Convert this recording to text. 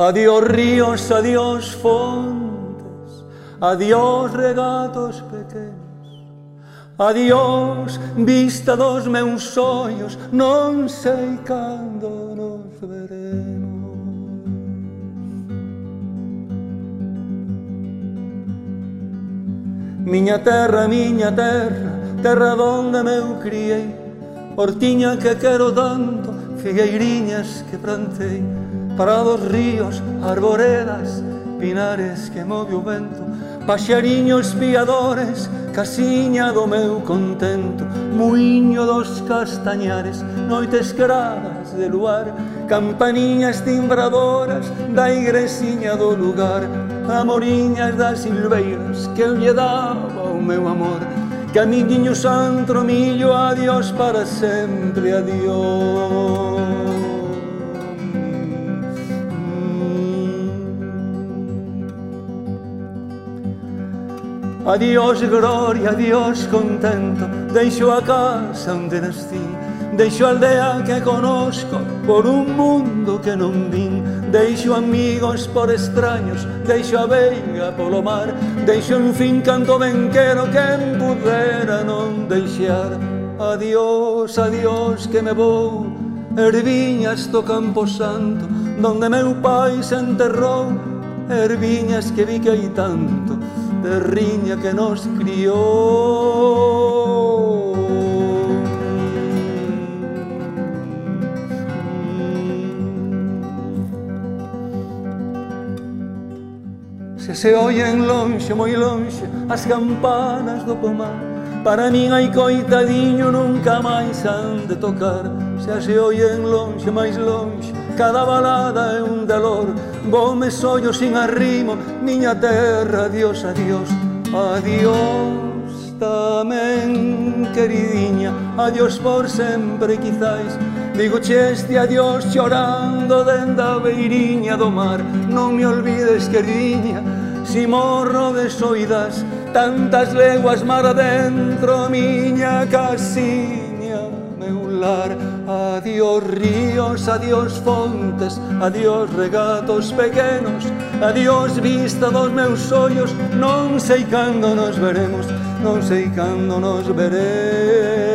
Adiós ríos, adiós fontes, adiós regatos pequenos, adiós vista dos meus sonhos, non sei cando nos veremos. Miña terra, miña terra, terra donde meu criei, hortiña que quero tanto, figueiriñas que plantei, prados, ríos, arboredas, pinares que move o vento, paxariños piadores, casiña do meu contento, muiño dos castañares, noites gradas de luar, campaniñas timbradoras da igresiña do lugar, amoriñas das silveiras que eu lle daba o meu amor, Camiñinho santro millo, adiós para sempre, adiós. Adiós gloria, adiós contento. Deixo a casa onde nascí Deixo a aldea que conozco Por un mundo que non vin. Deixo amigos por extraños Deixo a veiga polo mar. Deixo en fin canto ben quero Quen pudera non deixar. Adiós, adiós que me vou. Erviñas do campo santo Donde meu pai se enterrou. Erviñas que vi que hai tanto terriña que nos criou. Se se oyen lonxe, moi lonxe, as campanas do pomar, Para min hai coitadiño nunca máis han de tocar Se se oyen lonxe, máis lonxe cada balada é un dolor. Vome sollo sin arrimo, miña terra, adiós, adiós Adiós tamén, queridinha, adiós por sempre, quizáis. Digo cheste adiós chorando dende a beiriña do mar. Non me olvides, queridinha, si morro de soidas Tantas leguas mar adentro, miña casiña bailar Adiós ríos, adiós fontes, adiós regatos pequenos Adiós vista dos meus ollos, non sei cando nos veremos Non sei cando nos veremos.